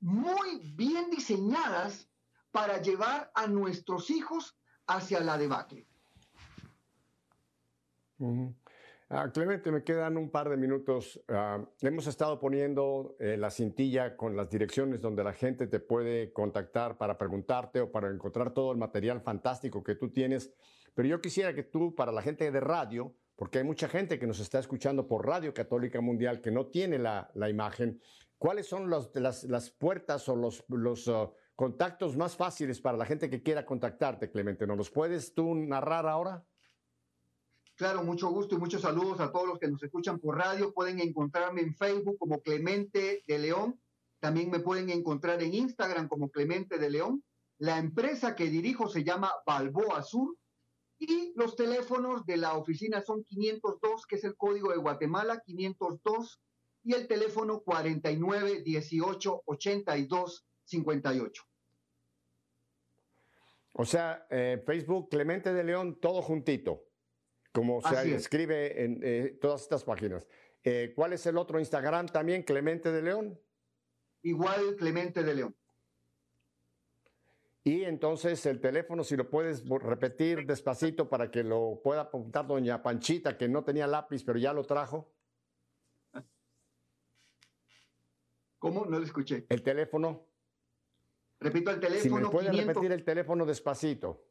muy bien diseñadas para llevar a nuestros hijos hacia la debacle. Ah, Clemente, me quedan un par de minutos. Ah, hemos estado poniendo eh, la cintilla con las direcciones donde la gente te puede contactar para preguntarte o para encontrar todo el material fantástico que tú tienes. Pero yo quisiera que tú, para la gente de radio, porque hay mucha gente que nos está escuchando por Radio Católica Mundial que no tiene la, imagen. ¿Cuáles son las, puertas o los, uh, contactos más fáciles para la gente que quiera contactarte, Clemente? ¿Nos los puedes tú narrar ahora? Claro, mucho gusto y muchos saludos a todos los que nos escuchan por radio. Pueden encontrarme en Facebook como Clemente de León. También me pueden encontrar en Instagram como Clemente de León. La empresa que dirijo se llama Balboa Sur y los teléfonos de la oficina son 502, que es el código de Guatemala, 502, y el teléfono 49 18 82 58. O sea, eh, Facebook Clemente de León, todo juntito, como se escribe en eh, todas estas páginas. Eh, ¿Cuál es el otro Instagram también, Clemente de León? Igual Clemente de León. Y entonces el teléfono, si lo puedes repetir despacito para que lo pueda apuntar doña Panchita, que no tenía lápiz, pero ya lo trajo. ¿Cómo? No lo escuché. El teléfono. Repito el teléfono. Si me puede repetir el teléfono despacito.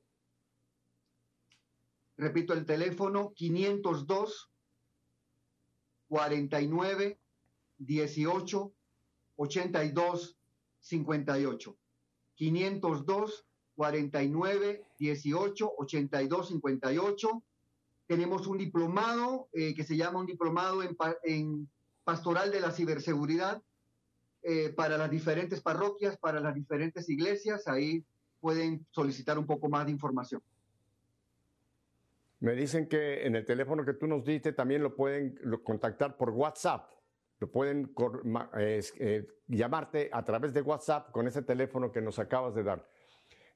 Repito el teléfono 502 49 18 82 58. 502 49 18 82 58. Tenemos un diplomado eh, que se llama un diplomado en, pastoral de la ciberseguridad eh, para las diferentes parroquias, para las diferentes iglesias. Ahí pueden solicitar un poco más de información. Me dicen que en el teléfono que tú nos diste también lo pueden contactar por WhatsApp. Pueden eh, llamarte a través de WhatsApp con ese teléfono que nos acabas de dar.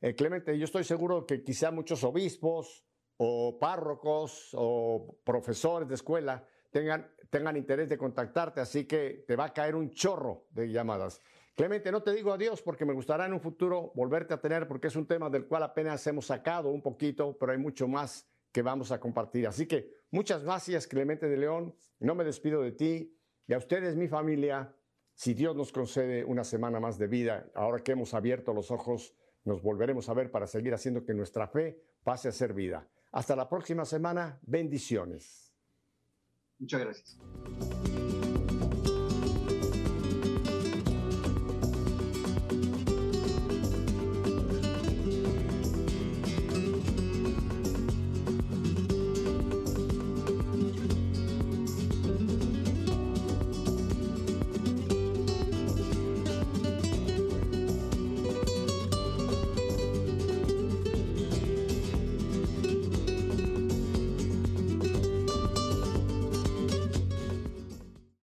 Eh, Clemente, yo estoy seguro que quizá muchos obispos o párrocos o profesores de escuela tengan, tengan interés de contactarte, así que te va a caer un chorro de llamadas. Clemente, no te digo adiós porque me gustaría en un futuro volverte a tener porque es un tema del cual apenas hemos sacado un poquito, pero hay mucho más que vamos a compartir. Así que muchas gracias, Clemente de León. No me despido de ti y a ustedes, mi familia. Si Dios nos concede una semana más de vida, ahora que hemos abierto los ojos, nos volveremos a ver para seguir haciendo que nuestra fe pase a ser vida. Hasta la próxima semana. Bendiciones. Muchas gracias.